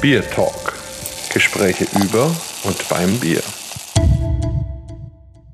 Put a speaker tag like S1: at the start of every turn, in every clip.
S1: Bier Talk. Gespräche über und beim Bier.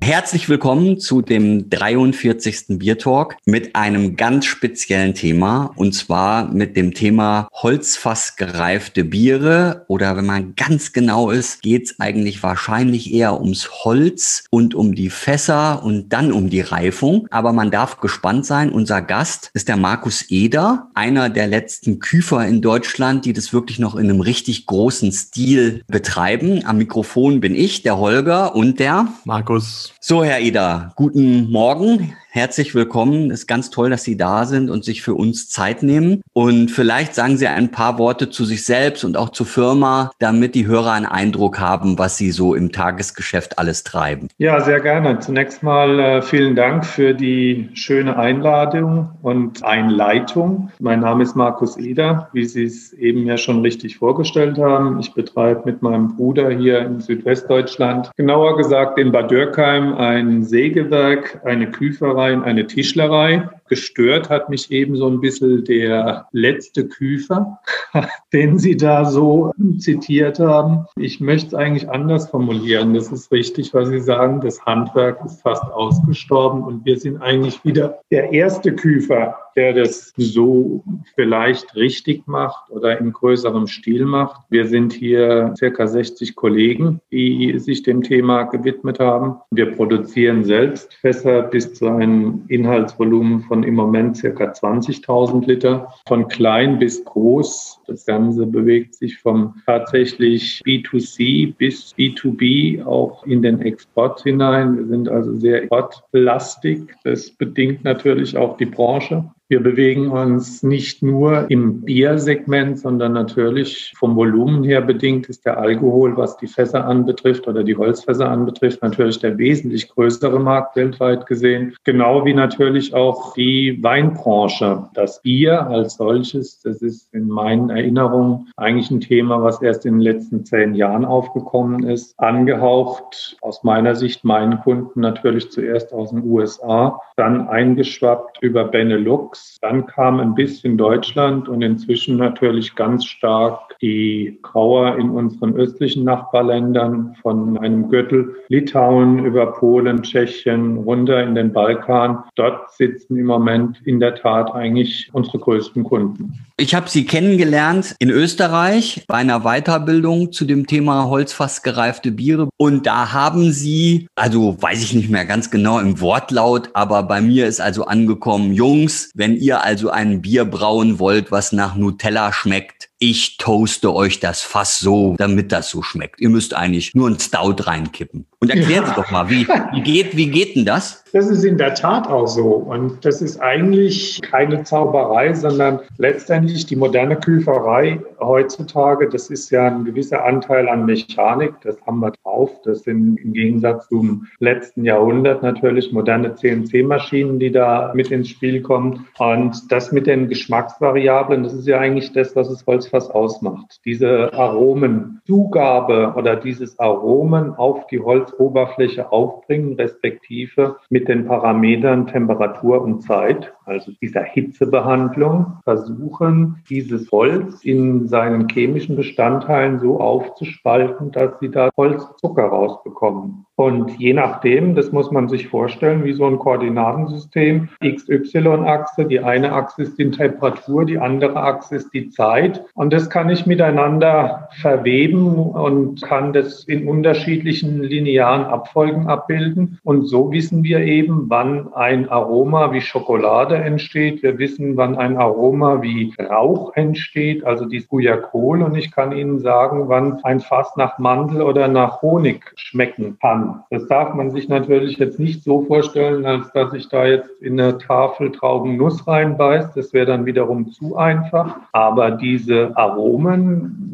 S2: Herzlich willkommen zu dem 43. Bier Talk mit einem ganz speziellen Thema und zwar mit dem Thema holzfassgereifte Biere oder wenn man ganz genau ist, geht es eigentlich wahrscheinlich eher ums Holz und um die Fässer und dann um die Reifung. Aber man darf gespannt sein. Unser Gast ist der Markus Eder, einer der letzten Küfer in Deutschland, die das wirklich noch in einem richtig großen Stil betreiben. Am Mikrofon bin ich, der Holger und der
S1: Markus.
S2: So, Herr Eder, guten Morgen. Herzlich willkommen. Es ist ganz toll, dass Sie da sind und sich für uns Zeit nehmen. Und vielleicht sagen Sie ein paar Worte zu sich selbst und auch zur Firma, damit die Hörer einen Eindruck haben, was Sie so im Tagesgeschäft alles treiben.
S3: Ja, sehr gerne. Zunächst mal äh, vielen Dank für die schöne Einladung und Einleitung. Mein Name ist Markus Eder, wie Sie es eben ja schon richtig vorgestellt haben. Ich betreibe mit meinem Bruder hier in Südwestdeutschland, genauer gesagt in Bad Dürkheim, ein Sägewerk, eine Küferei, Tischlereien eine Tischlerei. Gestört hat mich eben so ein bisschen der letzte Küfer, den Sie da so zitiert haben. Ich möchte es eigentlich anders formulieren. Das ist richtig, was Sie sagen. Das Handwerk ist fast ausgestorben und wir sind eigentlich wieder der erste Küfer, der das so vielleicht richtig macht oder in größerem Stil macht. Wir sind hier circa 60 Kollegen, die sich dem Thema gewidmet haben. Wir produzieren selbst Fässer bis zu einem Inhaltsvolumen von im Moment circa 20.000 Liter. Von klein bis groß. Das Ganze bewegt sich vom tatsächlich B2C bis B2B auch in den Export hinein. Wir sind also sehr exportlastig. Das bedingt natürlich auch die Branche. Wir bewegen uns nicht nur im Biersegment, sondern natürlich vom Volumen her bedingt ist der Alkohol, was die Fässer anbetrifft oder die Holzfässer anbetrifft, natürlich der wesentlich größere Markt weltweit gesehen. Genau wie natürlich auch die Weinbranche. Das Bier als solches, das ist in meinen Erinnerungen eigentlich ein Thema, was erst in den letzten zehn Jahren aufgekommen ist. Angehaucht aus meiner Sicht meinen Kunden natürlich zuerst aus den USA, dann eingeschwappt über Benelux Benelux. Dann kam ein bisschen Deutschland und inzwischen natürlich ganz stark die Grauer in unseren östlichen Nachbarländern von einem Gürtel Litauen über Polen, Tschechien runter in den Balkan. Dort sitzen im Moment in der Tat eigentlich unsere größten Kunden.
S2: Ich habe Sie kennengelernt in Österreich bei einer Weiterbildung zu dem Thema holzfassgereifte Biere. Und da haben Sie, also weiß ich nicht mehr ganz genau im Wortlaut, aber bei mir ist also angekommen, Jungs, wenn ihr also ein Bier brauen wollt, was nach Nutella schmeckt, ich toaste euch das Fass so, damit das so schmeckt. Ihr müsst eigentlich nur ein Stout reinkippen. Und erklären ja. Doch mal, wie, wie, geht, wie geht denn das?
S3: Das ist in der Tat auch so. Und das ist eigentlich keine Zauberei, sondern letztendlich die moderne Küferei heutzutage. Das ist ja ein gewisser Anteil an Mechanik. Das haben wir drauf. Das sind im Gegensatz zum letzten Jahrhundert natürlich moderne CNC-Maschinen, die da mit ins Spiel kommen. Und das mit den Geschmacksvariablen, das ist ja eigentlich das, was es Holzfass ausmacht. Diese Aromenzugabe oder dieses Aromen auf die Holzoberfläche aufbringen, respektive mit den Parametern Temperatur und Zeit, also dieser Hitzebehandlung, versuchen, dieses Holz in seinen chemischen Bestandteilen so aufzuspalten, dass sie da Holzzucker rausbekommen. Und je nachdem, das muss man sich vorstellen, wie so ein Koordinatensystem, XY-Achse, die eine Achse ist die Temperatur, die andere Achse ist die Zeit. Und das kann ich miteinander verweben und kann das in unterschiedlichen linearen Abfolgen abbilden. Und so wissen wir eben, wann ein Aroma wie Schokolade entsteht. Wir wissen, wann ein Aroma wie Rauch entsteht, also die Guajacol. Und ich kann Ihnen sagen, wann ein Fass nach Mandel oder nach Honig schmecken kann. Das darf man sich natürlich jetzt nicht so vorstellen, als dass ich da jetzt in eine Tafel Traubennuss reinbeißt. Das wäre dann wiederum zu einfach. Aber diese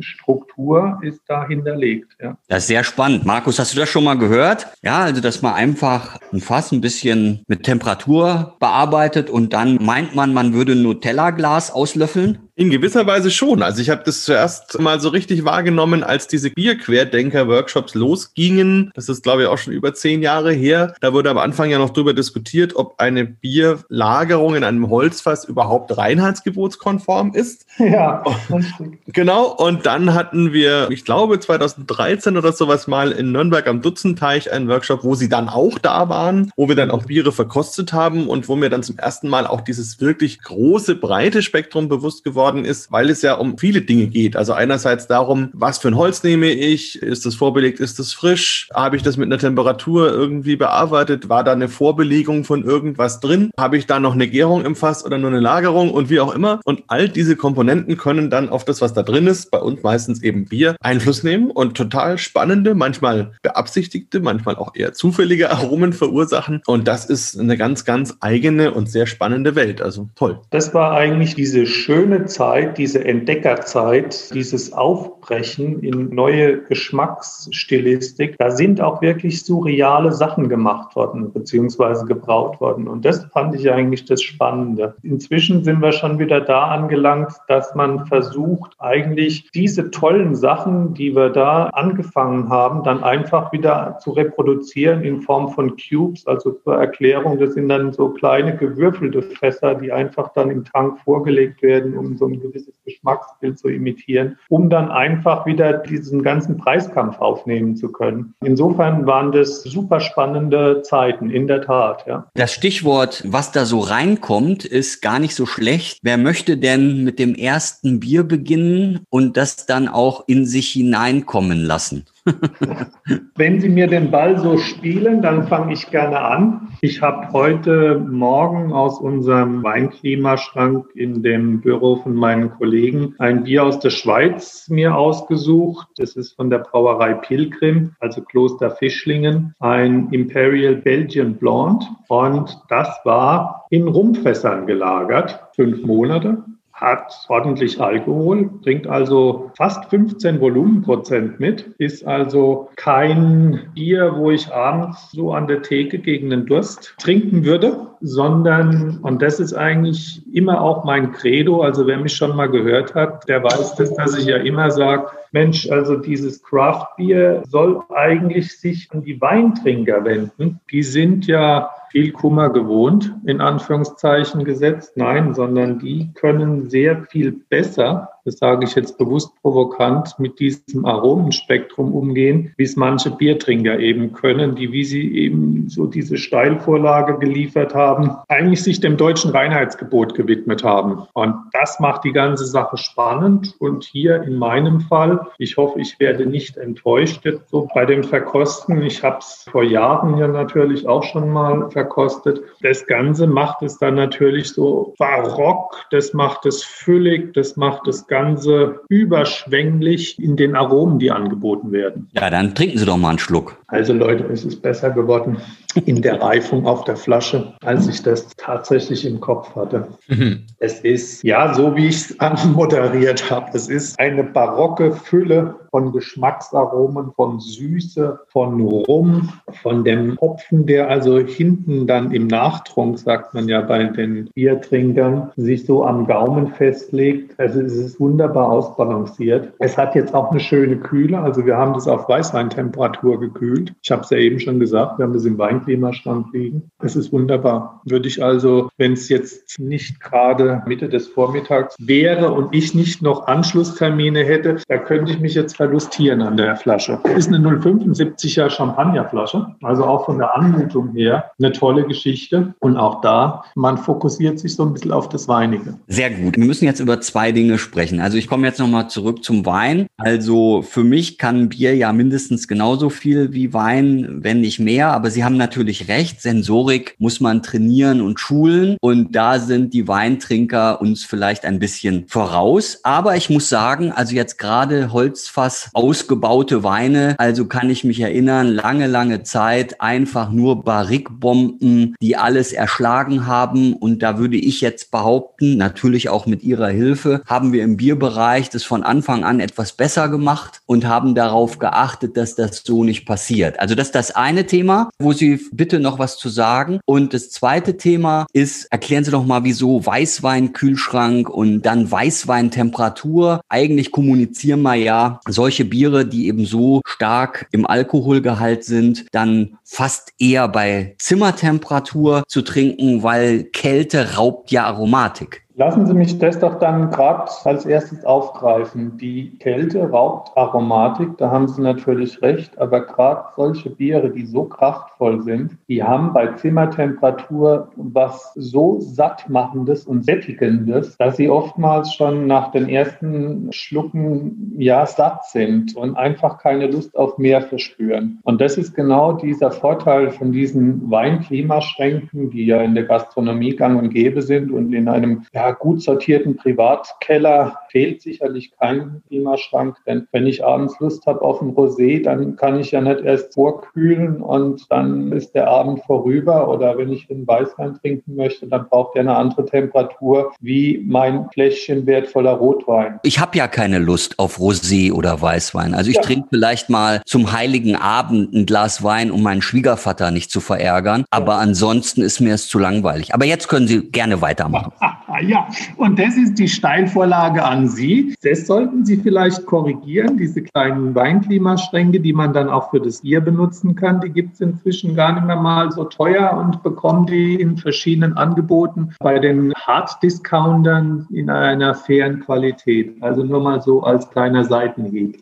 S3: Aromenstruktur ist da hinterlegt. Ja.
S2: Das ist sehr spannend. Markus, hast du das schon mal gehört? Ja, also dass man einfach ein Fass ein bisschen mit Temperatur bearbeitet und dann meint man, man würde ein Nutella-Glas auslöffeln?
S1: In gewisser Weise schon. Also ich habe das zuerst mal so richtig wahrgenommen, als diese Bierquerdenker-Workshops losgingen. Das ist, glaube ich, auch schon über zehn Jahre her. Da wurde am Anfang ja noch darüber diskutiert, ob eine Bierlagerung in einem Holzfass überhaupt reinheitsgebotskonform ist.
S3: Ja,
S1: genau. Und dann hatten wir, ich glaube, 2013 oder sowas mal in Nürnberg am Dutzenteich einen Workshop, wo sie dann auch da waren, wo wir dann auch Biere verkostet haben und wo mir dann zum ersten Mal auch dieses wirklich große, breite Spektrum bewusst geworden ist, weil es ja um viele Dinge geht. Also einerseits darum, was für ein Holz nehme ich? Ist das vorbelegt? Ist das frisch? Habe ich das mit einer Temperatur irgendwie bearbeitet? War da eine Vorbelegung von irgendwas drin? Habe ich da noch eine Gärung im Fass oder nur eine Lagerung und wie auch immer? Und all diese Komponenten können dann auf das, was da drin ist, bei uns meistens eben Bier, Einfluss nehmen und total spannende, manchmal beabsichtigte, manchmal auch eher zufällige Aromen verursachen. Und das ist eine ganz, ganz eigene und sehr spannende Welt. Also toll.
S3: Das war eigentlich diese schöne Zeit, diese Entdeckerzeit, dieses Aufbrechen in neue Geschmacksstilistik. Da sind auch wirklich surreale Sachen gemacht worden, beziehungsweise gebraut worden. Und das fand ich eigentlich das Spannende. Inzwischen sind wir schon wieder da angelangt, dass man versucht, eigentlich diese tollen Sachen, die wir da angefangen haben, dann einfach wieder zu reproduzieren in Form von Cubes. Also zur Erklärung, das sind dann so kleine gewürfelte Fässer, die einfach dann im Tank vorgelegt werden, um so ein gewisses Geschmacksbild zu imitieren, um dann einfach wieder diesen ganzen Preiskampf aufnehmen zu können. Insofern waren das super spannende Zeiten, in der Tat. Ja.
S2: Das Stichwort, was da so reinkommt, ist gar nicht so schlecht. Wer möchte denn mit dem ersten Bier beginnen und das dann auch in sich hineinkommen lassen?
S3: Wenn Sie mir den Ball so spielen, dann fange ich gerne an. Ich habe heute Morgen aus unserem Weinklimaschrank in dem Büro von meinen Kollegen ein Bier aus der Schweiz mir ausgesucht. Das ist von der Brauerei Pilgrim, also Kloster Fischlingen, ein Imperial Belgian Blonde. Und das war in Rumfässern gelagert, fünf Monate hat ordentlich Alkohol, bringt also fast 15 Volumenprozent mit, ist also kein Bier, wo ich abends so an der Theke gegen den Durst trinken würde, sondern, und das ist eigentlich immer auch mein Credo, also wer mich schon mal gehört hat, der weiß das, dass ich ja immer sage, Mensch, also dieses Craft Beer soll eigentlich sich an die Weintrinker wenden. Die sind ja viel Kummer gewohnt, in Anführungszeichen gesetzt. Nein, sondern die können sehr viel besser das sage ich jetzt bewusst provokant, mit diesem Aromenspektrum umgehen, wie es manche Biertrinker eben können, die, wie sie eben so diese Steilvorlage geliefert haben, eigentlich sich dem deutschen Reinheitsgebot gewidmet haben. Und das macht die ganze Sache spannend. Und hier in meinem Fall, ich hoffe, ich werde nicht enttäuscht so bei dem Verkosten. Ich habe es vor Jahren ja natürlich auch schon mal verkostet. Das Ganze macht es dann natürlich so barock, das macht es füllig, das macht es Ganze überschwänglich in den Aromen, die angeboten werden.
S2: Ja, dann trinken Sie doch mal einen Schluck.
S3: Also Leute, es ist besser geworden in der Reifung auf der Flasche, als ich das tatsächlich im Kopf hatte. Mhm. Es ist, ja, so wie ich es anmoderiert habe, es ist eine barocke Fülle von Geschmacksaromen, von Süße, von Rum, von dem Hopfen, der also hinten dann im Nachtrunk, sagt man ja bei den Biertrinkern, sich so am Gaumen festlegt. Also es ist wunderbar ausbalanciert. Es hat jetzt auch eine schöne Kühle. Also wir haben das auf Weißweintemperatur gekühlt. Ich habe es ja eben schon gesagt, wir haben das im Weinklimaschrank liegen. Es ist wunderbar. Würde ich also, wenn es jetzt nicht gerade Mitte des Vormittags wäre und ich nicht noch Anschlusstermine hätte, da könnte ich mich jetzt verlustieren an der Flasche. Ist eine 075er Champagnerflasche, also auch von der Anmutung her eine tolle Geschichte. Und auch da, man fokussiert sich so ein bisschen auf das Weinige.
S2: Sehr gut. Wir müssen jetzt über zwei Dinge sprechen sprechen. Also ich komme jetzt nochmal zurück zum Wein. Also für mich kann Bier ja mindestens genauso viel wie Wein, wenn nicht mehr. Aber Sie haben natürlich recht. Sensorik muss man trainieren und schulen. Und da sind die Weintrinker uns vielleicht ein bisschen voraus. Aber ich muss sagen, also jetzt gerade Holzfass ausgebaute Weine. Also kann ich mich erinnern, lange, lange Zeit einfach nur Barrikbomben, die alles erschlagen haben. Und da würde ich jetzt behaupten, natürlich auch mit Ihrer Hilfe, haben wir im Bierbereich das von Anfang an etwas besser gemacht und haben darauf geachtet, dass das so nicht passiert. Also das ist das eine Thema, wo Sie bitte noch was zu sagen. Und das zweite Thema ist, erklären Sie doch mal, wieso Weißwein, Kühlschrank und dann Weißweintemperatur. Eigentlich kommunizieren wir ja solche Biere, die eben so stark im Alkoholgehalt sind, dann fast eher bei Zimmertemperatur zu trinken, weil Kälte raubt ja Aromatik.
S3: Lassen Sie mich das doch dann gerade als erstes aufgreifen. Die Kälte raubt Aromatik, da haben Sie natürlich recht, aber gerade solche Biere, die so kraftvoll sind, die haben bei Zimmertemperatur was so sattmachendes und sättigendes, dass sie oftmals schon nach den ersten Schlucken ja satt sind und einfach keine Lust auf mehr verspüren. Und das ist genau dieser Vorteil von diesen Weinklimaschränken, die ja in der Gastronomie gang und gäbe sind und in einem ja, gut sortierten Privatkeller fehlt sicherlich kein Klimaschrank, denn wenn ich abends Lust habe auf ein Rosé, dann kann ich ja nicht erst vorkühlen und dann ist der Abend vorüber oder wenn ich einen Weißwein trinken möchte, dann braucht er eine andere Temperatur wie mein Fläschchen wertvoller Rotwein.
S2: Ich habe ja keine Lust auf Rosé oder Weißwein. Also ich ja. trinke vielleicht mal zum heiligen Abend ein Glas Wein, um meinen Schwiegervater nicht zu verärgern, aber ansonsten ist mir es zu langweilig. Aber jetzt können Sie gerne weitermachen.
S3: Ja, und das ist die Steilvorlage an Sie. Das sollten Sie vielleicht korrigieren, diese kleinen Weinklimaschränke, die man dann auch für das Bier benutzen kann. Die gibt es inzwischen gar nicht mehr mal so teuer und bekommen die in verschiedenen Angeboten bei den Hard-Discountern in einer fairen Qualität. Also nur mal so als kleiner Seitenhieb.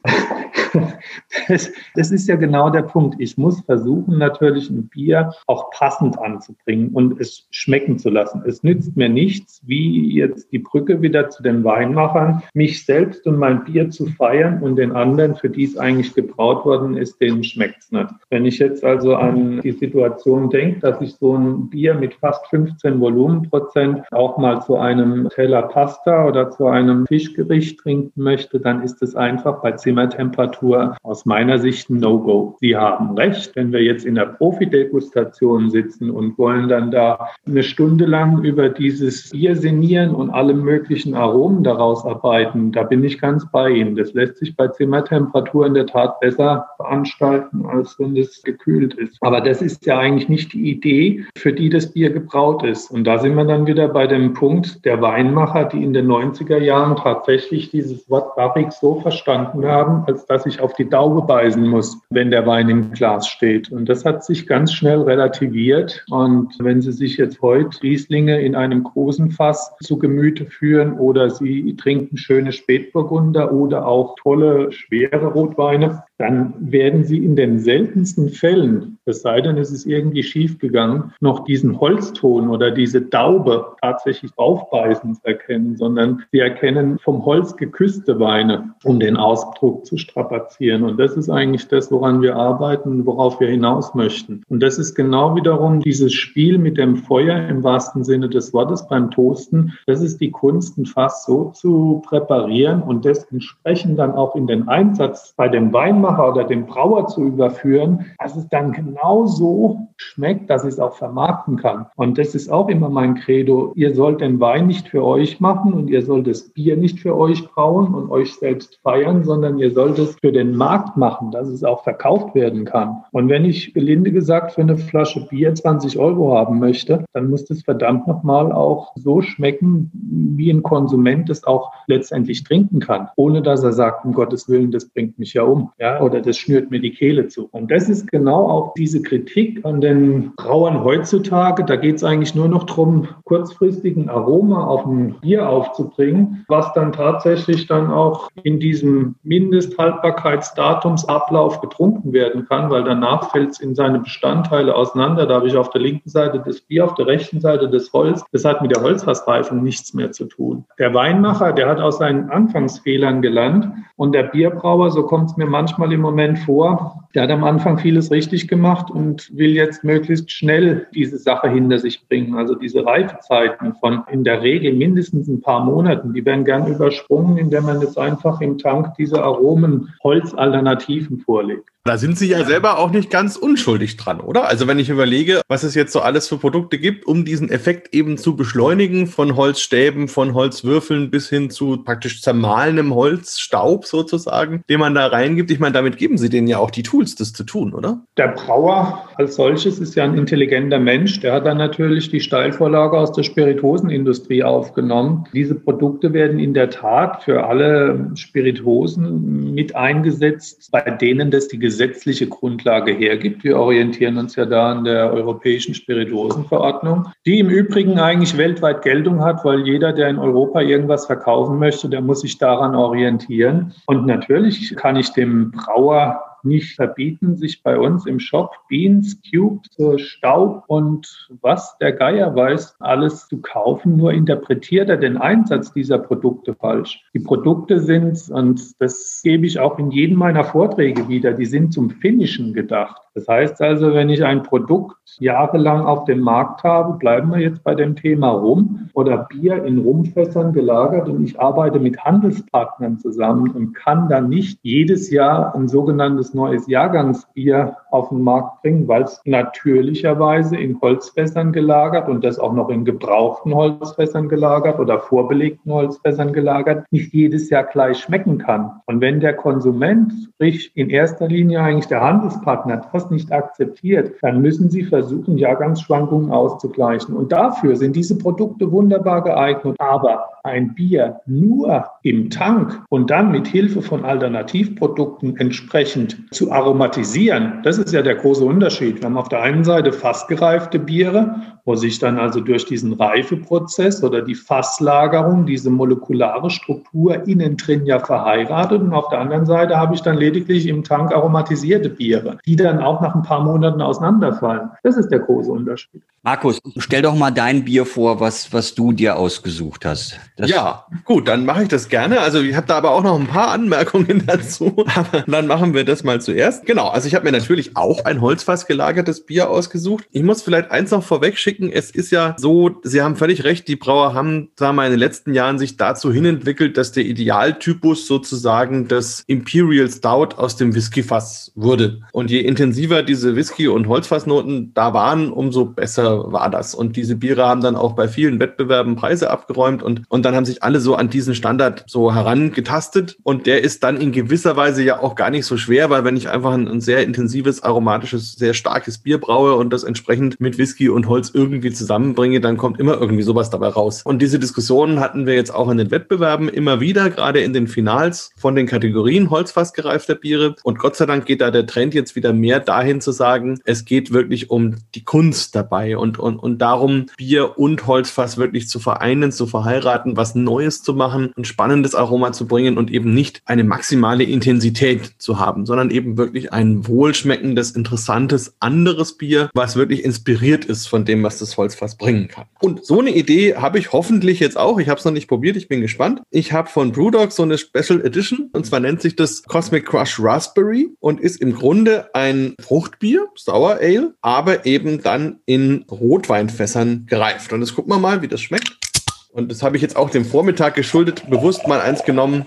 S3: Das, ist ja genau der Punkt. Ich muss versuchen, natürlich ein Bier auch passend anzubringen und es schmecken zu lassen. Es nützt mir nichts, wie jetzt die Brücke wieder zu den Weinmachern, mich selbst und mein Bier zu feiern und den anderen, für die es eigentlich gebraut worden ist, denen schmeckt es nicht. Wenn ich jetzt also an die Situation denke, dass ich so ein Bier mit fast 15 Volumenprozent auch mal zu einem Teller Pasta oder zu einem Fischgericht trinken möchte, dann ist es einfach bei Zimmertemperatur aus meiner Sicht ein No-Go. Sie haben recht, wenn wir jetzt in der Profidegustation sitzen und wollen dann da eine Stunde lang über dieses Bier sinnieren und alle möglichen Aromen daraus arbeiten, da bin ich ganz bei Ihnen. Das lässt sich bei Zimmertemperatur in der Tat besser veranstalten, als wenn es gekühlt ist. Aber das ist ja eigentlich nicht die Idee, für die das Bier gebraut ist. Und da sind wir dann wieder bei dem Punkt der Weinmacher, die in den 90er Jahren tatsächlich dieses Wort Barrique so verstanden haben, als dass ich auf die Daube beißen muss, wenn der Wein im Glas steht. Und das hat sich ganz schnell relativiert. Und wenn Sie sich jetzt heute Rieslinge in einem großen Fass zu Gemüte führen oder Sie trinken schöne Spätburgunder oder auch tolle, schwere Rotweine, dann werden Sie in den seltensten Fällen, es sei denn, es ist irgendwie schiefgegangen, noch diesen Holzton oder diese Daube tatsächlich aufbeißend erkennen, sondern Sie erkennen vom Holz geküsste Weine, um den Ausdruck zu strapazieren. Und das ist eigentlich das, woran wir arbeiten, worauf wir hinaus möchten. Und das ist genau wiederum dieses Spiel mit dem Feuer im wahrsten Sinne des Wortes beim Toasten. Das ist die Kunst, ein Fass so zu präparieren und das entsprechend dann auch in den Einsatz bei dem Weinmacher Weinmacher oder dem Brauer zu überführen, dass es dann genau so schmeckt, dass ich es auch vermarkten kann. Und das ist auch immer mein Credo. Ihr sollt den Wein nicht für euch machen und ihr sollt das Bier nicht für euch brauen und euch selbst feiern, sondern ihr sollt es für den Markt machen, dass es auch verkauft werden kann. Und wenn ich gelinde gesagt für eine Flasche Bier 20 Euro haben möchte, dann muss das verdammt nochmal auch so schmecken, wie ein Konsument es auch letztendlich trinken kann, ohne dass er sagt, um Gottes Willen, das bringt mich ja um. Ja, oder das schnürt mir die Kehle zu. Und das ist genau auch diese Kritik an den Brauern heutzutage. Da geht es eigentlich nur noch darum, kurzfristigen Aroma auf ein Bier aufzubringen, was dann tatsächlich dann auch in diesem Mindesthaltbarkeitsdatumsablauf getrunken werden kann, weil danach fällt es in seine Bestandteile auseinander. Da habe ich auf der linken Seite das Bier, auf der rechten Seite das Holz. Das hat mit der Holzfassreifung nichts mehr zu tun. Der Weinmacher, der hat aus seinen Anfangsfehlern gelernt und der Bierbrauer, so kommt es mir manchmal im Moment vor. Der hat am Anfang vieles richtig gemacht und will jetzt möglichst schnell diese Sache hinter sich bringen. Also diese Reifezeiten von in der Regel mindestens ein paar Monaten, die werden gern übersprungen, indem man jetzt einfach im Tank diese Aromen Holzalternativen vorlegt.
S1: Da sind Sie ja selber auch nicht ganz unschuldig dran, oder? Also wenn ich überlege, was es jetzt so alles für Produkte gibt, um diesen Effekt eben zu beschleunigen, von Holzstäben, von Holzwürfeln bis hin zu praktisch zermahlenem Holzstaub sozusagen, den man da reingibt. Ich meine, damit geben Sie denen ja auch die Tools, das zu tun, oder?
S3: Der Brauer als solches ist ja ein intelligenter Mensch. Der hat dann natürlich die Steilvorlage aus der Spirituosenindustrie aufgenommen. Diese Produkte werden in der Tat für alle Spirituosen mit eingesetzt, bei denen das die gesetzliche Grundlage hergibt. Wir orientieren uns ja da an der Europäischen Spirituosenverordnung, die im Übrigen eigentlich weltweit Geltung hat, weil jeder, der in Europa irgendwas verkaufen möchte, der muss sich daran orientieren. Und natürlich kann ich dem Brauer nicht verbieten, sich bei uns im Shop Beans, Cubes, Staub und was der Geier weiß, alles zu kaufen. Nur interpretiert er den Einsatz dieser Produkte falsch. Die Produkte sind, und das gebe ich auch in jedem meiner Vorträge wieder, die sind zum Finishen gedacht. Das heißt also, wenn ich ein Produkt jahrelang auf dem Markt habe, bleiben wir jetzt bei dem Thema Rum oder Bier in Rumfässern gelagert und ich arbeite mit Handelspartnern zusammen und kann dann nicht jedes Jahr ein sogenanntes neues Jahrgangsbier auf den Markt bringen, weil es natürlicherweise in Holzfässern gelagert und das auch noch in gebrauchten Holzfässern gelagert oder vorbelegten Holzfässern gelagert, nicht jedes Jahr gleich schmecken kann. Und wenn der Konsument, sprich in erster Linie eigentlich der Handelspartner, nicht akzeptiert, dann müssen sie versuchen, Jahrgangsschwankungen auszugleichen. Und dafür sind diese Produkte wunderbar geeignet. Aber ein Bier nur im Tank und dann mit Hilfe von Alternativprodukten entsprechend zu aromatisieren, das ist ja der große Unterschied. Wir haben auf der einen Seite fassgereifte Biere, wo sich dann also durch diesen Reifeprozess oder die Fasslagerung diese molekulare Struktur innen drin ja verheiratet. Und auf der anderen Seite habe ich dann lediglich im Tank aromatisierte Biere, die dann auch nach ein paar Monaten auseinanderfallen. Das ist der große Unterschied.
S2: Markus, stell doch mal dein Bier vor, was, was du dir ausgesucht hast.
S1: Das ja, gut, dann mache ich das gerne. Also ich habe da aber auch noch ein paar Anmerkungen dazu. Aber dann machen wir das mal zuerst. Genau, also ich habe mir natürlich auch ein Holzfass gelagertes Bier ausgesucht. Ich muss vielleicht eins noch vorweg schicken. Es ist ja so, Sie haben völlig recht, die Brauer haben, wir mal, in den letzten Jahren sich dazu hinentwickelt, dass der Idealtypus sozusagen das Imperial Stout aus dem Whiskyfass wurde. Und je intensiver diese Whisky- und Holzfassnoten da waren, umso besser war das. Und diese Biere haben dann auch bei vielen Wettbewerben Preise abgeräumt und, und dann haben sich alle so an diesen Standard so herangetastet. Und der ist dann in gewisser Weise ja auch gar nicht so schwer, weil wenn ich einfach ein, ein sehr intensives, aromatisches, sehr starkes Bier braue und das entsprechend mit Whisky und Holz irgendwie zusammenbringe, dann kommt immer irgendwie sowas dabei raus. Und diese Diskussionen hatten wir jetzt auch in den Wettbewerben immer wieder, gerade in den Finals von den Kategorien Holzfassgereifter Biere. Und Gott sei Dank geht da der Trend jetzt wieder mehr dahin zu sagen, es geht wirklich um die Kunst dabei und, und, und darum, Bier und Holzfass wirklich zu vereinen, zu verheiraten, was Neues zu machen, ein spannendes Aroma zu bringen und eben nicht eine maximale Intensität zu haben, sondern eben wirklich ein wohlschmeckendes, interessantes, anderes Bier, was wirklich inspiriert ist von dem, was das Holzfass bringen kann. Und so eine Idee habe ich hoffentlich jetzt auch. Ich habe es noch nicht probiert, ich bin gespannt. Ich habe von Brewdog so eine Special Edition und zwar nennt sich das Cosmic Crush Raspberry und ist im Grunde ein Fruchtbier, Sour Ale, aber eben dann in Rotweinfässern gereift. Und jetzt gucken wir mal, wie das schmeckt. Und das habe ich jetzt auch dem Vormittag geschuldet, bewusst mal eins genommen,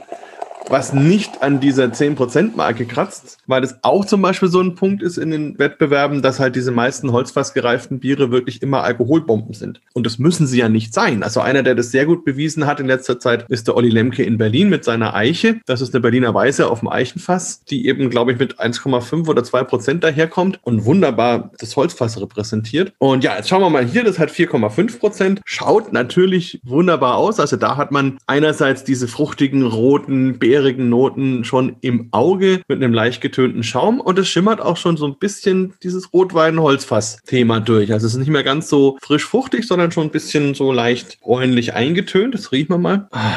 S1: was nicht an dieser 10%-Marke kratzt, weil es auch zum Beispiel so ein Punkt ist in den Wettbewerben, dass halt diese meisten holzfassgereiften Biere wirklich immer Alkoholbomben sind. Und das müssen sie ja nicht sein. Also einer, der das sehr gut bewiesen hat in letzter Zeit, ist der Olli Lemke in Berlin mit seiner Eiche. Das ist eine Berliner Weiße auf dem Eichenfass, die eben, glaube ich, mit 1,5 oder 2 Prozent daherkommt und wunderbar das Holzfass repräsentiert. Und ja, jetzt schauen wir mal hier, das hat 4,5 Prozent. Schaut natürlich wunderbar aus. Also da hat man einerseits diese fruchtigen, roten, Beeren, beerigen Noten schon im Auge mit einem leicht getönten Schaum und es schimmert auch schon so ein bisschen dieses Rotwein-Holzfass-Thema durch. Also es ist nicht mehr ganz so frisch fruchtig, sondern schon ein bisschen so leicht bräunlich eingetönt. Das riechen wir mal. Ah,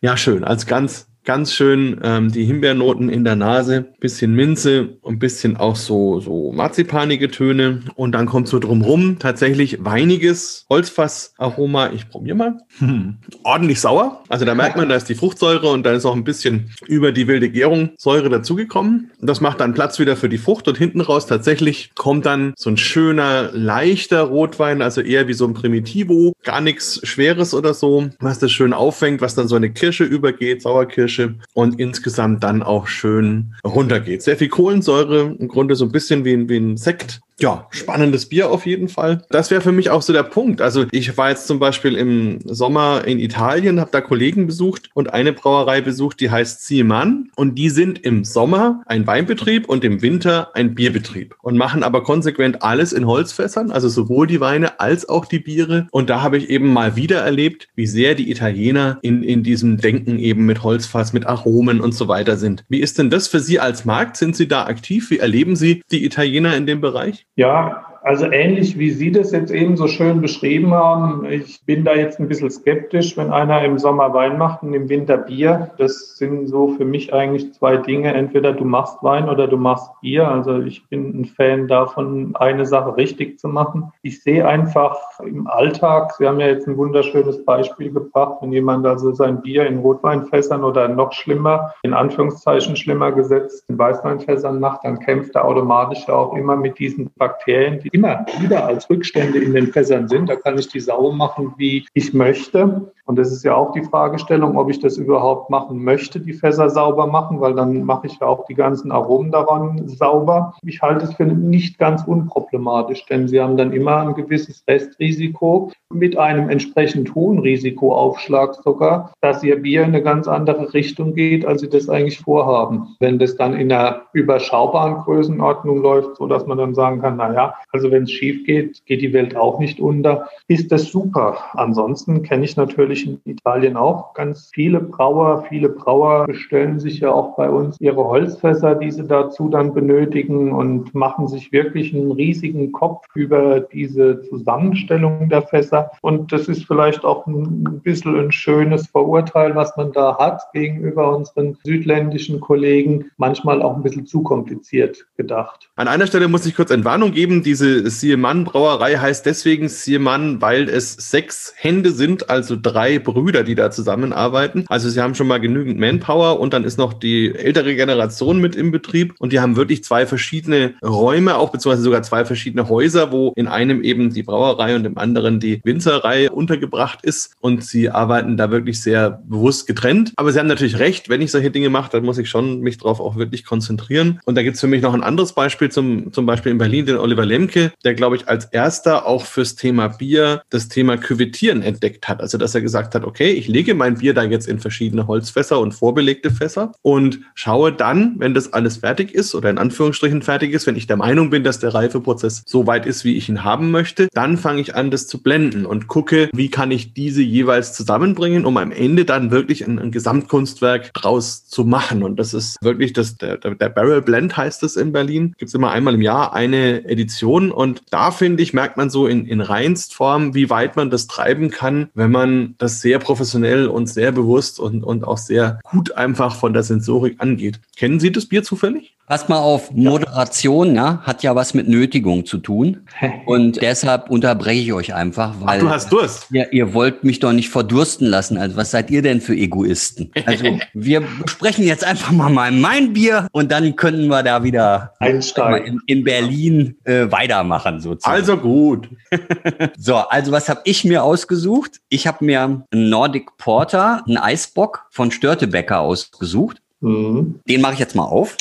S1: ja, schön. Als ganz Ganz schön ähm, die Himbeernoten in der Nase, bisschen Minze und bisschen auch so, so marzipanige Töne. Und dann kommt so drumrum tatsächlich weiniges Holzfassaroma. Ich probiere mal. Hm. Ordentlich sauer. Also da merkt man, da ist die Fruchtsäure und dann ist auch ein bisschen über die wilde Gärung Säure dazugekommen. Das macht dann Platz wieder für die Frucht und hinten raus tatsächlich kommt dann so ein schöner, leichter Rotwein, also eher wie so ein Primitivo. Gar nichts Schweres oder so, was das schön auffängt, was dann so eine Kirsche übergeht, Sauerkirsche frische und insgesamt dann auch schön runtergeht. Sehr viel Kohlensäure, im Grunde so ein bisschen wie, wie ein Sekt ja, spannendes Bier auf jeden Fall. Das wäre für mich auch so der Punkt. Also ich war jetzt zum Beispiel im Sommer in Italien, habe da Kollegen besucht und eine Brauerei besucht, die heißt Siemann und die sind im Sommer ein Weinbetrieb und im Winter ein Bierbetrieb und machen aber konsequent alles in Holzfässern, also sowohl die Weine als auch die Biere. Und da habe ich eben mal wieder erlebt, wie sehr die Italiener in, in diesem Denken eben mit Holzfass, mit Aromen und so weiter sind. Wie ist denn das für Sie als Markt? Sind Sie da aktiv? Wie erleben Sie die Italiener in dem Bereich?
S3: Ja, also ähnlich wie Sie das jetzt eben so schön beschrieben haben. Ich bin da jetzt ein bisschen skeptisch, wenn einer im Sommer Wein macht und im Winter Bier. Das sind so für mich eigentlich zwei Dinge. Entweder du machst Wein oder du machst Bier. Also ich bin ein Fan davon, eine Sache richtig zu machen. Ich sehe einfach im Alltag, Sie haben ja jetzt ein wunderschönes Beispiel gebracht, wenn jemand also sein Bier in Rotweinfässern oder noch schlimmer, in Anführungszeichen schlimmer gesetzt, in Weißweinfässern macht, dann kämpft er automatisch auch immer mit diesen Bakterien, die immer als Rückstände in den Fässern sind. Da kann ich die sauber machen, wie ich möchte. Und das ist ja auch die Fragestellung, ob ich das überhaupt machen möchte, die Fässer sauber machen, weil dann mache ich ja auch die ganzen Aromen daran sauber. Ich halte es für nicht ganz unproblematisch, denn sie haben dann immer ein gewisses Restrisiko mit einem entsprechend hohen Risikoaufschlag sogar, dass ihr Bier in eine ganz andere Richtung geht, als sie das eigentlich vorhaben. Wenn das dann in einer überschaubaren Größenordnung läuft, so dass man dann sagen kann, na ja, also wenn es schief geht, geht die Welt auch nicht unter, ist das super. Ansonsten kenne ich natürlich natürlich in Italien auch ganz viele Brauer. Viele Brauer bestellen sich ja auch bei uns ihre Holzfässer, die sie dazu dann benötigen und machen sich wirklich einen riesigen Kopf über diese Zusammenstellung der Fässer. Und das ist vielleicht auch ein bisschen ein schönes Verurteil, was man da hat gegenüber unseren südländischen Kollegen. Manchmal auch ein bisschen zu kompliziert gedacht.
S1: An einer Stelle muss ich kurz Entwarnung geben. Diese Siemann Brauerei heißt deswegen Siemann, weil es sechs Hände sind, also drei drei Brüder, die da zusammenarbeiten. Also sie haben schon mal genügend Manpower und dann ist noch die ältere Generation mit im Betrieb und die haben wirklich zwei verschiedene Räume, auch beziehungsweise sogar zwei verschiedene Häuser, wo in einem eben die Brauerei und im anderen die Winzerei untergebracht ist und sie arbeiten da wirklich sehr bewusst getrennt. Aber sie haben natürlich recht, wenn ich solche Dinge mache, dann muss ich schon mich darauf auch wirklich konzentrieren. Und da gibt es für mich noch ein anderes Beispiel, zum, zum Beispiel in Berlin, den Oliver Lemke, der, glaube ich, als erster auch fürs Thema Bier das Thema Küvettieren entdeckt hat. Also, dass er gesagt gesagt hat, okay, ich lege mein Bier da jetzt in verschiedene Holzfässer und vorbelegte Fässer und schaue dann, wenn das alles fertig ist oder in Anführungsstrichen fertig ist, wenn ich der Meinung bin, dass der Reifeprozess so weit ist, wie ich ihn haben möchte, dann fange ich an, das zu blenden und gucke, wie kann ich diese jeweils zusammenbringen, um am Ende dann wirklich ein, ein Gesamtkunstwerk draus zu machen. Und das ist wirklich das, der, der Barrel Blend heißt es in Berlin. Gibt es immer einmal im Jahr eine Edition und da finde ich, merkt man so in, in Reinstform, wie weit man das treiben kann, wenn man das das sehr professionell und sehr bewusst und, und auch sehr gut einfach von der Sensorik angeht. Kennen Sie das Bier zufällig?
S2: Pass mal auf, Moderation ja, hat ja was mit Nötigung zu tun. Und deshalb unterbreche ich euch einfach, weil
S1: Ach, du hast Durst.
S2: Ihr, ihr wollt mich doch nicht verdursten lassen. Also was seid ihr denn für Egoisten? Also wir besprechen jetzt einfach mal mein Bier und dann können wir da wieder. In, in Berlin äh, weitermachen. Sozusagen.
S1: Also gut.
S2: so, also was habe ich mir ausgesucht? Ich habe mir einen Nordic Porter, einen Eisbock von Störtebecker ausgesucht. Mhm. Den mache ich jetzt mal auf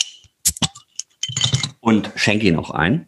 S2: und schenke ihn auch ein.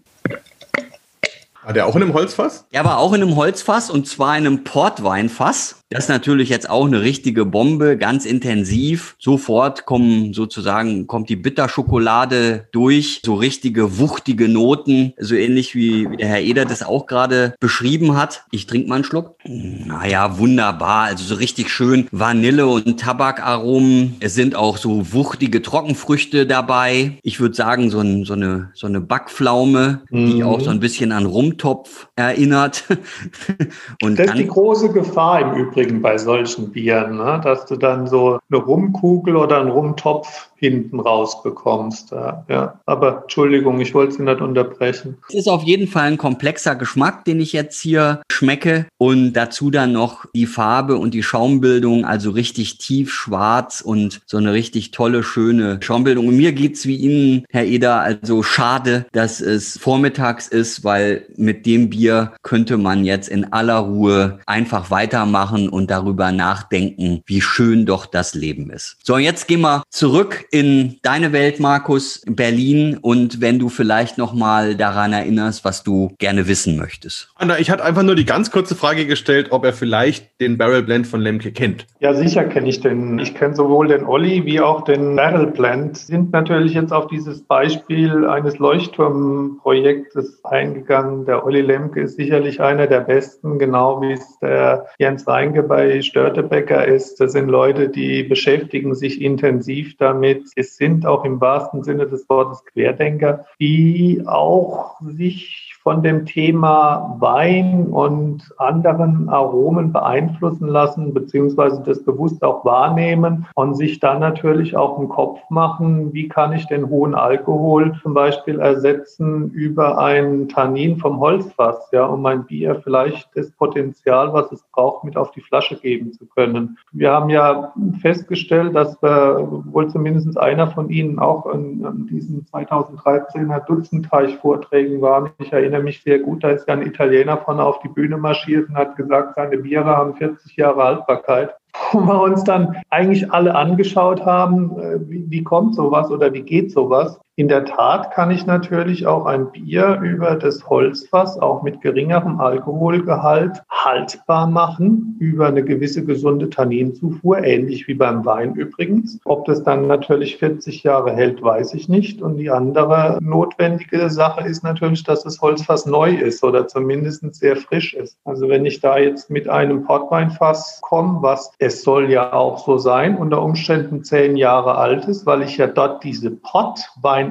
S1: War der auch in einem Holzfass?
S2: Der war auch in einem Holzfass und zwar in einem Portweinfass. Das ist natürlich jetzt auch eine richtige Bombe, ganz intensiv. Sofort kommen sozusagen, kommt die Bitterschokolade durch, so richtige wuchtige Noten, so ähnlich wie, wie der Herr Eder das auch gerade beschrieben hat. Ich trinke mal einen Schluck. Naja, wunderbar. Also so richtig schön Vanille und Tabakaromen. Es sind auch so wuchtige Trockenfrüchte dabei. Ich würde sagen, so, ein, so, eine, so eine Backpflaume, mhm. die auch so ein bisschen an Rumtopf erinnert.
S3: und das ist die große Gefahr im Übrigen Übrigen bei solchen Bieren, ne? dass du dann so eine Rumkugel oder einen Rumtopf hinten rausbekommst. Ja, ja. Aber Entschuldigung, ich wollte Sie nicht unterbrechen.
S2: Es ist auf jeden Fall ein komplexer Geschmack, den ich jetzt hier schmecke. Und dazu dann noch die Farbe und die Schaumbildung, also richtig tief schwarz und so eine richtig tolle, schöne Schaumbildung. Und mir geht's wie Ihnen, Herr Eder, also schade, dass es vormittags ist, weil mit dem Bier könnte man jetzt in aller Ruhe einfach weitermachen genießen und darüber nachdenken, wie schön doch das Leben ist. So, jetzt gehen wir zurück in deine Welt, Markus, Berlin und wenn du vielleicht noch mal daran erinnerst, was du gerne wissen möchtest.
S1: Anna, ich hatte einfach nur die ganz kurze Frage gestellt, ob er vielleicht den Barrel Blend von Lemke kennt.
S3: Ja, sicher kenne ich den. Ich kenne sowohl den Olli wie auch den Barrel Blend. Sind natürlich jetzt auf dieses Beispiel eines Leuchtturmprojektes eingegangen. Der Olli Lemke ist sicherlich einer der besten, genau wie es der Jens Reinke bei Störtebecker ist. Das sind Leute, die beschäftigen sich intensiv damit. Es sind auch im wahrsten Sinne des Wortes Querdenker, die auch sich von dem Thema Wein und anderen Aromen beeinflussen lassen, beziehungsweise das bewusst auch wahrnehmen und sich dann natürlich auch einen Kopf machen, wie kann ich den hohen Alkohol zum Beispiel ersetzen über ein Tannin vom Holzfass, ja, um mein Bier vielleicht das Potenzial, was es braucht, mit auf die Flasche geben zu können. Wir haben ja festgestellt, dass wir, wohl zumindest einer von Ihnen auch an, an diesen 2013er Dutzendteich-Vorträgen waren. Ich erinnere mich sehr gut, da ist ja ein Italiener vorne auf die Bühne marschiert und hat gesagt, seine Biere haben 40 Jahre Haltbarkeit wo wir uns dann eigentlich alle angeschaut haben, äh, wie, wie kommt sowas oder wie geht sowas. In der Tat kann ich natürlich auch ein Bier über das Holzfass auch mit geringerem Alkoholgehalt haltbar machen über eine gewisse gesunde Tanninzufuhr, ähnlich wie beim Wein übrigens. Ob das dann natürlich 40 Jahre hält, weiß ich nicht. Und die andere notwendige Sache ist natürlich, dass das Holzfass neu ist oder zumindest sehr frisch ist. Also wenn ich da jetzt mit einem Portweinfass komme, was es soll ja auch so sein, unter Umständen zehn Jahre alt ist, weil ich ja dort diese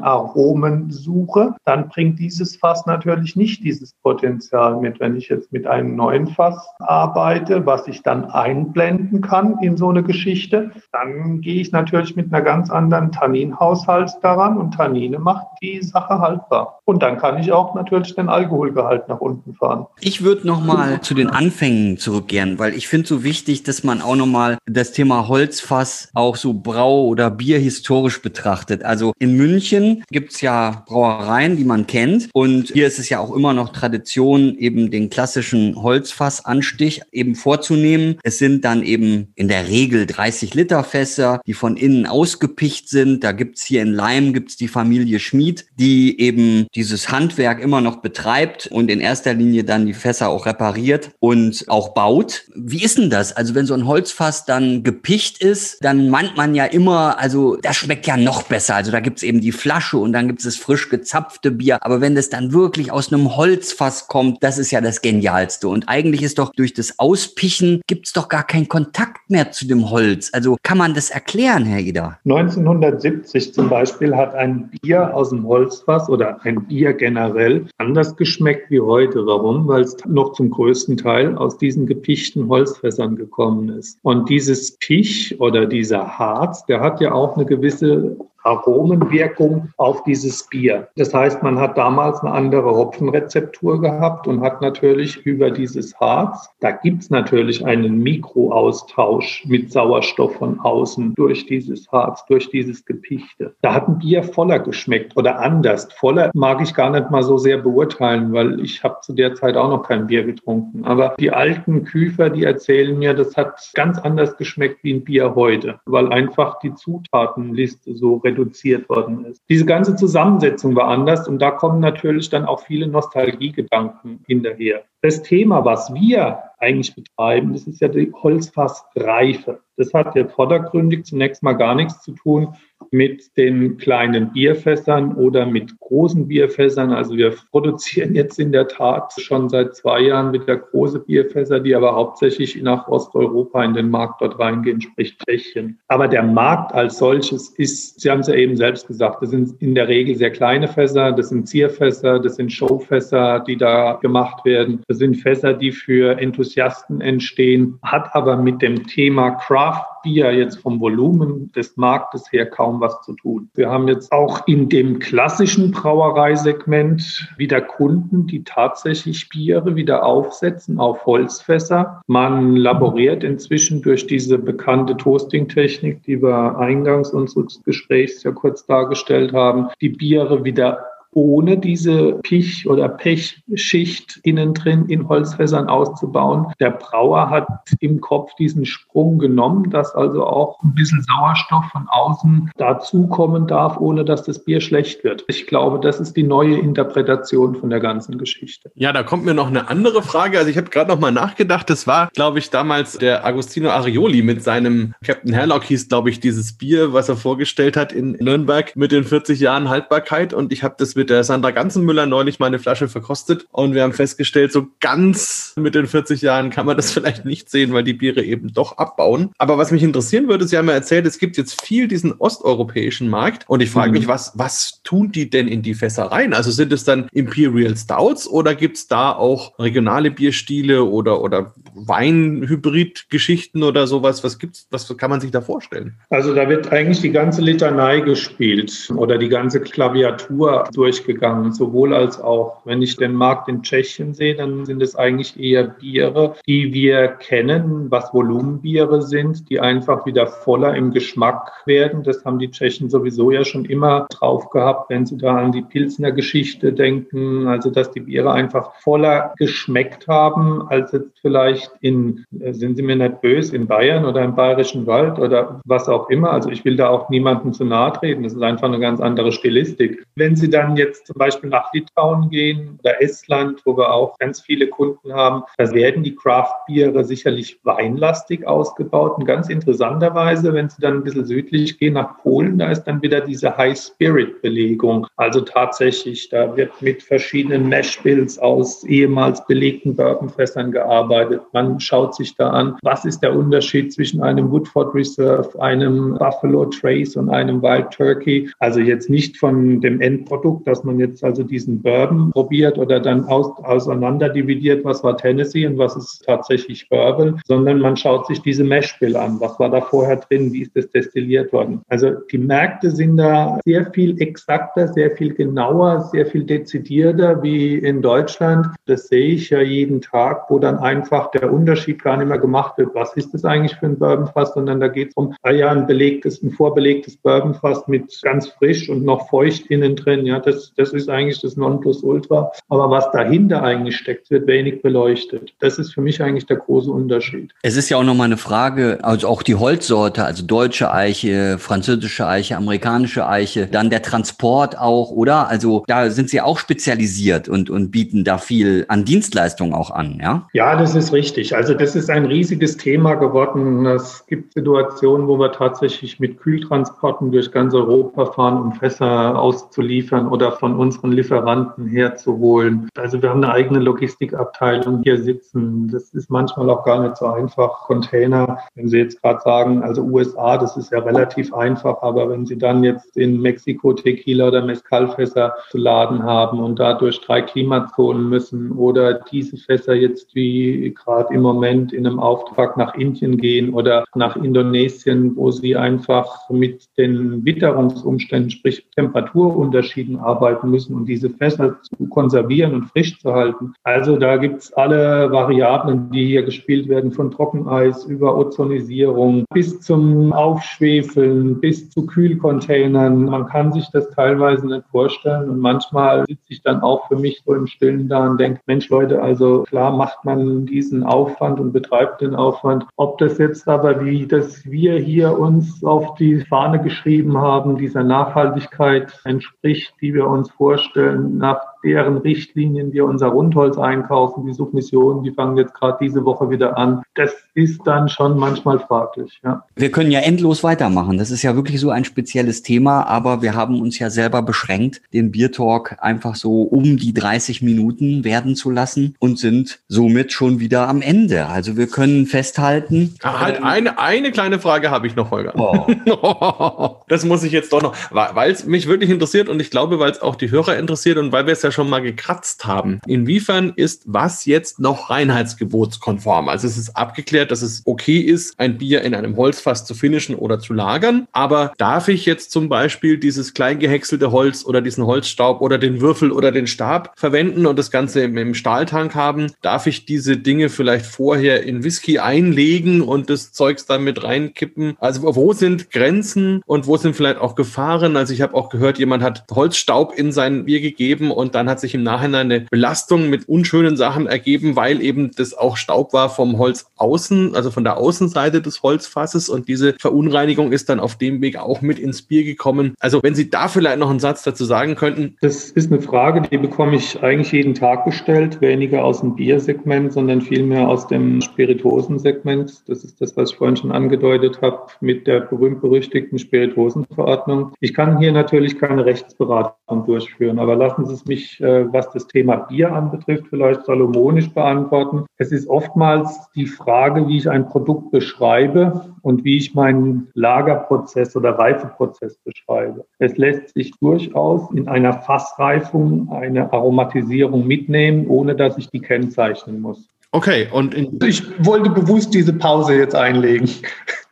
S3: Pottweinaromen suche, dann bringt dieses Fass natürlich nicht dieses Potenzial mit. Wenn ich jetzt mit einem neuen Fass arbeite, was ich dann einblenden kann in so eine Geschichte, dann gehe ich natürlich mit einer ganz anderen Tanninhaushalt daran und Tannine macht die Sache haltbar. Und dann kann ich auch natürlich den Alkoholgehalt nach unten fahren.
S2: Ich würde nochmal zu den Anfängen zurückkehren, weil ich finde so wichtig, dass man auch nochmal das Thema Holzfass auch so Brau- oder Bier historisch betrachtet. Also in München gibt's ja Brauereien, die man kennt. Und hier ist es ja auch immer noch Tradition, eben den klassischen Holzfassanstich eben vorzunehmen. Es sind dann eben in der Regel 30 Liter Fässer, die von innen ausgepicht sind. Da gibt's hier in Leim gibt's die Familie Schmid, die eben dieses Handwerk immer noch betreibt und in erster Linie dann die Fässer auch repariert und auch baut. Wie ist denn das? Also wenn so ein Holzfass dann gepicht ist, dann meint man ja immer, also das schmeckt ja noch besser. Also da gibt's eben die Flasche und dann gibt's das frisch gezapfte Bier. Aber wenn das dann wirklich aus einem Holzfass kommt, das ist ja das Genialste. Und eigentlich ist doch durch das Auspichen gibt's doch gar keinen Kontakt mehr zu dem Holz. Also kann man das erklären, Herr Ida?
S3: 1970 zum Beispiel hat ein Bier aus dem Holzfass oder ein Bier generell anders geschmeckt wie heute. Warum? Weil es noch zum größten Teil aus diesen gepichten Holzfässern gekommen ist. Und dieses Pich oder dieser Harz, der hat ja auch eine gewisse Aromenwirkung auf dieses Bier. Das heißt, man hat damals eine andere Hopfenrezeptur gehabt und hat natürlich über dieses Harz, da gibt es natürlich einen Mikroaustausch mit Sauerstoff von außen durch dieses Harz, durch dieses Gepichte. Da hat ein Bier voller geschmeckt oder anders. Voller mag ich gar nicht mal so sehr beurteilen, weil ich habe zu der Zeit auch noch kein Bier getrunken. Aber die alten Küfer, die erzählen mir, das hat ganz anders geschmeckt wie ein Bier heute, weil einfach die Zutatenliste so reduziert reduziert worden ist. Diese ganze Zusammensetzung war anders und da kommen natürlich dann auch viele Nostalgiegedanken hinterher. Das Thema, was wir eigentlich betreiben, das ist ja die Holzfassreife. Das hat ja vordergründig zunächst mal gar nichts zu tun mit den kleinen Bierfässern oder mit großen Bierfässern. Also wir produzieren jetzt in der Tat schon seit zwei Jahren wieder große Bierfässer, die aber hauptsächlich nach Osteuropa in den Markt dort reingehen, sprich Tschechien. Aber der Markt als solches ist, Sie haben es ja eben selbst gesagt, das sind in der Regel sehr kleine Fässer, das sind Zierfässer, das sind Showfässer, die da gemacht werden. Das sind Fässer, die für Enthusiasten entstehen, hat aber mit dem Thema Craft Bier jetzt vom Volumen des Marktes her kaum was zu tun. Wir haben jetzt auch in dem klassischen Brauereisegment wieder Kunden, die tatsächlich Biere wieder aufsetzen auf Holzfässer. Man laboriert inzwischen durch diese bekannte Toasting-Technik, die wir eingangs unseres Gesprächs ja kurz dargestellt haben, die Biere wieder ohne diese Pich- oder Pechschicht innen drin in Holzfässern auszubauen. Der Brauer hat im Kopf diesen Sprung genommen, dass also auch ein bisschen Sauerstoff von außen dazukommen darf, ohne dass das Bier schlecht wird. Ich glaube, das ist die neue Interpretation von der ganzen Geschichte.
S1: Ja, da kommt mir noch eine andere Frage. Also ich habe gerade noch mal nachgedacht. Das war, glaube ich, damals der Agostino Arioli mit seinem Captain Herlock hieß, glaube ich, dieses Bier, was er vorgestellt hat in Nürnberg mit den 40 Jahren Haltbarkeit. Und ich habe das mit der Sandra Ganzenmüller neulich mal eine Flasche verkostet. Und wir haben festgestellt, so ganz mit den 40 Jahren kann man das vielleicht nicht sehen, weil die Biere eben doch abbauen. Aber was mich interessieren würde, Sie haben ja erzählt, es gibt jetzt viel diesen osteuropäischen Markt. Und ich frage mhm. mich, was, was tun die denn in die Fässer rein? Also sind es dann Imperial Stouts oder gibt es da auch regionale Bierstile oder, oder Weinhybrid-Geschichten oder sowas? Was gibt's, was kann man sich da vorstellen?
S3: Also da wird eigentlich die ganze Litanei gespielt oder die ganze Klaviatur durchgegangen, sowohl als auch. Wenn ich den Markt in Tschechien sehe, dann sind es eigentlich eher Biere, die wir kennen, was Volumenbiere sind, die einfach wieder voller im Geschmack werden. Das haben die Tschechen sowieso ja schon immer drauf gehabt, wenn sie da an die Pilsner Geschichte denken, also dass die Biere einfach voller geschmeckt haben, als jetzt vielleicht in, äh, sind Sie mir nicht böse, in Bayern oder im Bayerischen Wald oder was auch immer. Also ich will da auch niemandem zu nahe treten. Das ist einfach eine ganz andere Stilistik. Wenn Sie dann jetzt zum Beispiel nach Litauen gehen oder Estland, wo wir auch ganz viele Kunden haben, da werden die Craft-Biere sicherlich weinlastig ausgebaut. Und ganz interessanterweise, wenn Sie dann ein bisschen südlich gehen nach Polen, da ist dann wieder diese High-Spirit-Belegung. Also tatsächlich, da wird mit verschiedenen Mashbills aus ehemals belegten Bourbonfässern gearbeitet. Man schaut sich da an, was ist der Unterschied zwischen einem Woodford Reserve, einem Buffalo Trace und einem Wild Turkey. Also jetzt nicht von dem Endprodukt, dass man jetzt also diesen Bourbon probiert oder dann aus, auseinander dividiert, was war Tennessee und was ist tatsächlich Bourbon, sondern man schaut sich diese Mashbill an. Was war da vorher drin? Wie ist das destilliert worden? Also die Märkte sind da sehr viel exakter, sehr viel genauer, sehr viel dezidierter wie in Deutschland. Das sehe ich ja jeden Tag, wo dann einfach der Unterschied gar nicht mehr gemacht wird. Was ist das eigentlich für ein Bourbonfass? Sondern da geht es um, ah ja, ein belegtes, ein vorbelegtes Bourbonfass mit ganz frisch und noch feucht innen drin. Ja, das, das ist eigentlich das Nonplusultra. Aber was dahinter eigentlich steckt, wird wenig beleuchtet. Das ist für mich eigentlich der große Unterschied.
S2: Es ist ja auch nochmal eine Frage, also auch die Holzsorte, also deutsche Eiche, französische Eiche, amerikanische Eiche, dann der Transport auch, oder? Also da sind Sie auch spezialisiert und, und bieten da viel an Dienstleistungen auch an, ja?
S3: Ja, das ist richtig. Also das ist ein riesiges Thema geworden. Es gibt Situationen, wo wir tatsächlich mit Kühltransporten durch ganz Europa fahren, um Fässer auszuliefern oder von unseren Lieferanten herzuholen. Also wir haben eine eigene Logistikabteilung hier sitzen. Das ist manchmal auch gar nicht so einfach. Container, wenn Sie jetzt gerade sagen, also USA, das ist ja relativ einfach, aber wenn Sie dann jetzt in Mexiko Tequila oder Mezcalfässer zu laden haben und dadurch drei Klimazonen müssen oder diese Fässer jetzt wie gerade im Moment in einem Auftrag nach Indien gehen oder nach Indonesien, wo sie einfach mit den Witterungsumständen, sprich Temperaturunterschieden arbeiten müssen, um diese Fässer zu konservieren und frisch zu halten. Also da gibt es alle Variablen, die hier gespielt werden, von Trockeneis über Ozonisierung bis zum Aufschwefeln, bis zu Kühlcontainern. Man kann sich das teilweise nicht vorstellen und manchmal sitze ich dann auch für mich so im Stillen da und denke, Mensch Leute, also klar macht man diesen Aufwand und betreibt den Aufwand. Ob das jetzt aber wie das wir hier uns auf die Fahne geschrieben haben, dieser Nachhaltigkeit entspricht, die wir uns vorstellen, nach deren Richtlinien wir unser Rundholz einkaufen, die Submissionen, die fangen jetzt gerade diese Woche wieder an. Das ist dann schon manchmal fraglich. Ja.
S2: Wir können ja endlos weitermachen. Das ist ja wirklich so ein spezielles Thema, aber wir haben uns ja selber beschränkt, den Biertalk einfach so um die 30 Minuten werden zu lassen und sind somit schon wieder am Ende. Also wir können festhalten.
S1: Ah, halt eine, eine kleine Frage habe ich noch, Holger. Oh. das muss ich jetzt doch noch, weil es mich wirklich interessiert und ich glaube, weil es auch die Hörer interessiert und weil wir es ja schon mal gekratzt haben. Inwiefern ist was jetzt noch reinheitsgebotskonform? Also es ist abgeklärt, dass es okay ist, ein Bier in einem Holzfass zu finishen oder zu lagern. Aber darf ich jetzt zum Beispiel dieses klein gehäckselte Holz oder diesen Holzstaub oder den Würfel oder den Stab verwenden und das Ganze im, im Stahltank haben? Darf ich diese Dinge vielleicht vorher in Whisky einlegen und das Zeugs dann mit reinkippen? Also wo sind Grenzen und wo sind vielleicht auch Gefahren? Also ich habe auch gehört, jemand hat Holzstaub in sein Bier gegeben und dann hat sich im Nachhinein eine Belastung mit unschönen Sachen ergeben, weil eben das auch Staub war vom Holz außen, also von der Außenseite des Holzfasses und diese Verunreinigung ist dann auf dem Weg auch mit ins Bier gekommen. Also wenn Sie da vielleicht noch einen Satz dazu sagen könnten.
S3: Das ist eine Frage, die bekomme ich eigentlich jeden Tag gestellt, weniger aus dem Biersegment, sondern vielmehr aus dem Spirituosensegment. Das ist das, was ich vorhin schon angedeutet habe mit der berühmt-berüchtigten Spirituosenverordnung. Ich kann hier natürlich keine Rechtsberatung durchführen, aber lassen Sie es mich, äh, was das Thema Bier anbetrifft, vielleicht salomonisch beantworten. Es ist oftmals die Frage, wie ich ein Produkt beschreibe und wie ich meinen Lagerprozess oder Reifeprozess beschreibe. Es lässt sich durchaus in einer Fassreifung eine Aromatisierung mitnehmen, ohne dass ich die kennzeichnen muss.
S1: Okay, und
S3: ich wollte bewusst diese Pause jetzt einlegen.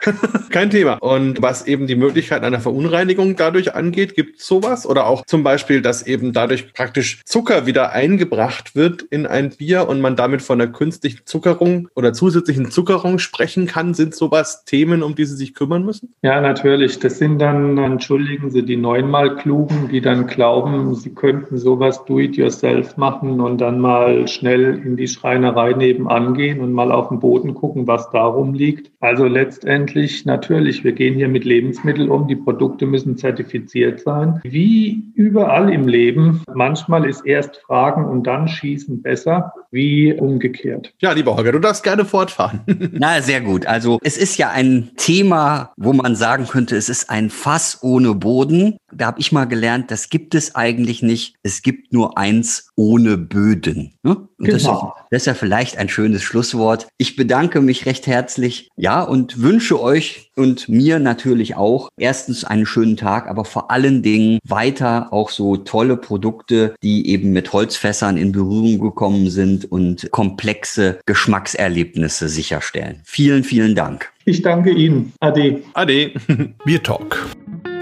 S1: Kein Thema. Und was eben die Möglichkeit einer Verunreinigung dadurch angeht, gibt es sowas? Oder auch zum Beispiel, dass eben dadurch praktisch Zucker wieder eingebracht wird in ein Bier und man damit von einer künstlichen Zuckerung oder zusätzlichen Zuckerung sprechen kann? Sind sowas Themen, um die Sie sich kümmern müssen?
S3: Ja, natürlich. Das sind dann, entschuldigen Sie, die neunmal Klugen, die dann glauben, sie könnten sowas do-it-yourself machen und dann mal schnell in die Schreinerei nebenan gehen und mal auf den Boden gucken, was darum liegt. Also letztendlich natürlich, wir gehen hier mit Lebensmitteln um, die Produkte müssen zertifiziert sein. Wie überall im Leben, manchmal ist erst Fragen und dann Schießen besser, wie umgekehrt.
S1: Ja, lieber Holger, du darfst gerne fortfahren.
S2: Na, sehr gut. Also es ist ja ein Thema, wo man sagen könnte, es ist ein Fass ohne Boden. Da habe ich mal gelernt, das gibt es eigentlich nicht. Es gibt nur eins ohne Böden. Ne? Genau. Das, ist ja, das ist ja vielleicht ein schönes Schlusswort. Ich bedanke mich recht herzlich, ja, und wünsche euch und mir natürlich auch erstens einen schönen Tag, aber vor allen Dingen weiter auch so tolle Produkte, die eben mit Holzfässern in Berührung gekommen sind und komplexe Geschmackserlebnisse sicherstellen. Vielen, vielen Dank.
S3: Ich danke Ihnen. Ade.
S1: Ade.
S4: Bier Talk,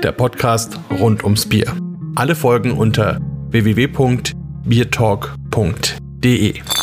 S4: der Podcast rund ums Bier. Alle Folgen unter www.biertalk.de. www.ecom.de.